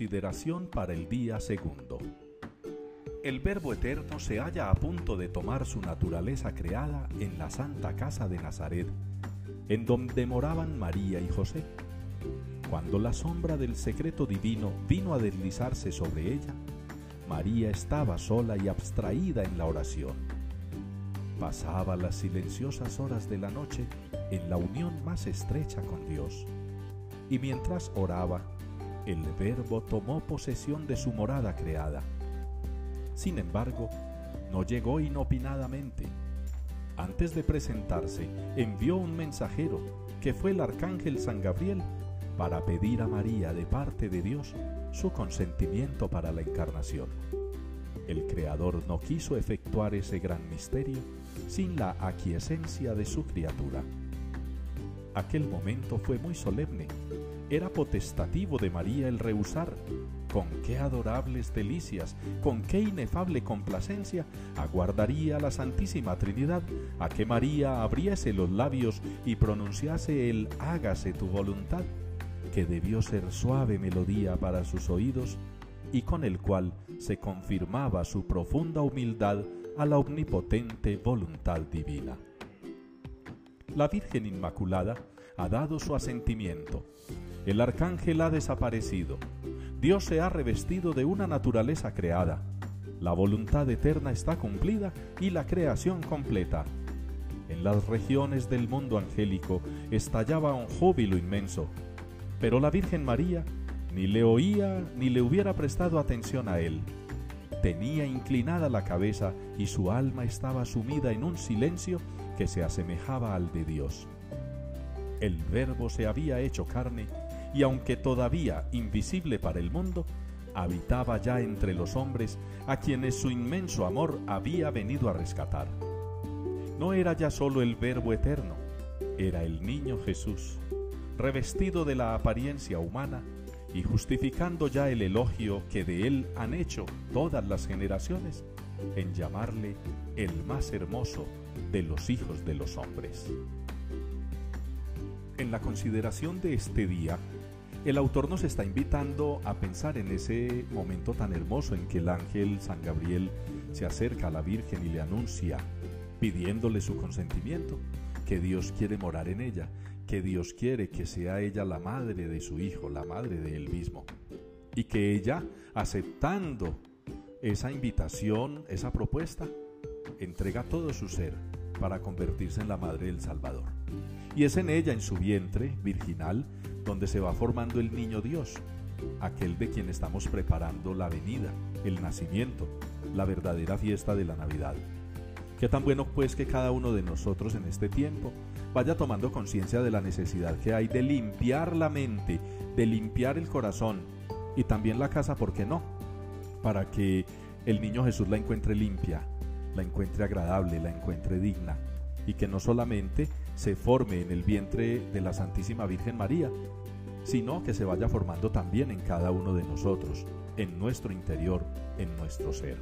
consideración para el día segundo. El Verbo Eterno se halla a punto de tomar su naturaleza creada en la santa casa de Nazaret, en donde moraban María y José. Cuando la sombra del secreto divino vino a deslizarse sobre ella, María estaba sola y abstraída en la oración. Pasaba las silenciosas horas de la noche en la unión más estrecha con Dios. Y mientras oraba, el Verbo tomó posesión de su morada creada. Sin embargo, no llegó inopinadamente. Antes de presentarse, envió un mensajero, que fue el arcángel San Gabriel, para pedir a María de parte de Dios su consentimiento para la encarnación. El Creador no quiso efectuar ese gran misterio sin la aquiescencia de su criatura. Aquel momento fue muy solemne. Era potestativo de María el rehusar. Con qué adorables delicias, con qué inefable complacencia aguardaría la Santísima Trinidad a que María abriese los labios y pronunciase el hágase tu voluntad que debió ser suave melodía para sus oídos y con el cual se confirmaba su profunda humildad a la omnipotente voluntad divina. La Virgen Inmaculada ha dado su asentimiento, el arcángel ha desaparecido, Dios se ha revestido de una naturaleza creada, la voluntad eterna está cumplida y la creación completa. En las regiones del mundo angélico estallaba un júbilo inmenso, pero la Virgen María ni le oía ni le hubiera prestado atención a él. Tenía inclinada la cabeza y su alma estaba sumida en un silencio que se asemejaba al de Dios. El Verbo se había hecho carne y aunque todavía invisible para el mundo, habitaba ya entre los hombres a quienes su inmenso amor había venido a rescatar. No era ya solo el Verbo eterno, era el niño Jesús revestido de la apariencia humana y justificando ya el elogio que de él han hecho todas las generaciones en llamarle el más hermoso de los hijos de los hombres. En la consideración de este día, el autor nos está invitando a pensar en ese momento tan hermoso en que el ángel San Gabriel se acerca a la Virgen y le anuncia, pidiéndole su consentimiento, que Dios quiere morar en ella que Dios quiere que sea ella la madre de su hijo, la madre de él mismo. Y que ella, aceptando esa invitación, esa propuesta, entrega todo su ser para convertirse en la madre del Salvador. Y es en ella, en su vientre virginal, donde se va formando el niño Dios, aquel de quien estamos preparando la venida, el nacimiento, la verdadera fiesta de la Navidad. Qué tan bueno pues que cada uno de nosotros en este tiempo vaya tomando conciencia de la necesidad que hay de limpiar la mente, de limpiar el corazón y también la casa, ¿por qué no? Para que el niño Jesús la encuentre limpia, la encuentre agradable, la encuentre digna y que no solamente se forme en el vientre de la Santísima Virgen María, sino que se vaya formando también en cada uno de nosotros, en nuestro interior, en nuestro ser.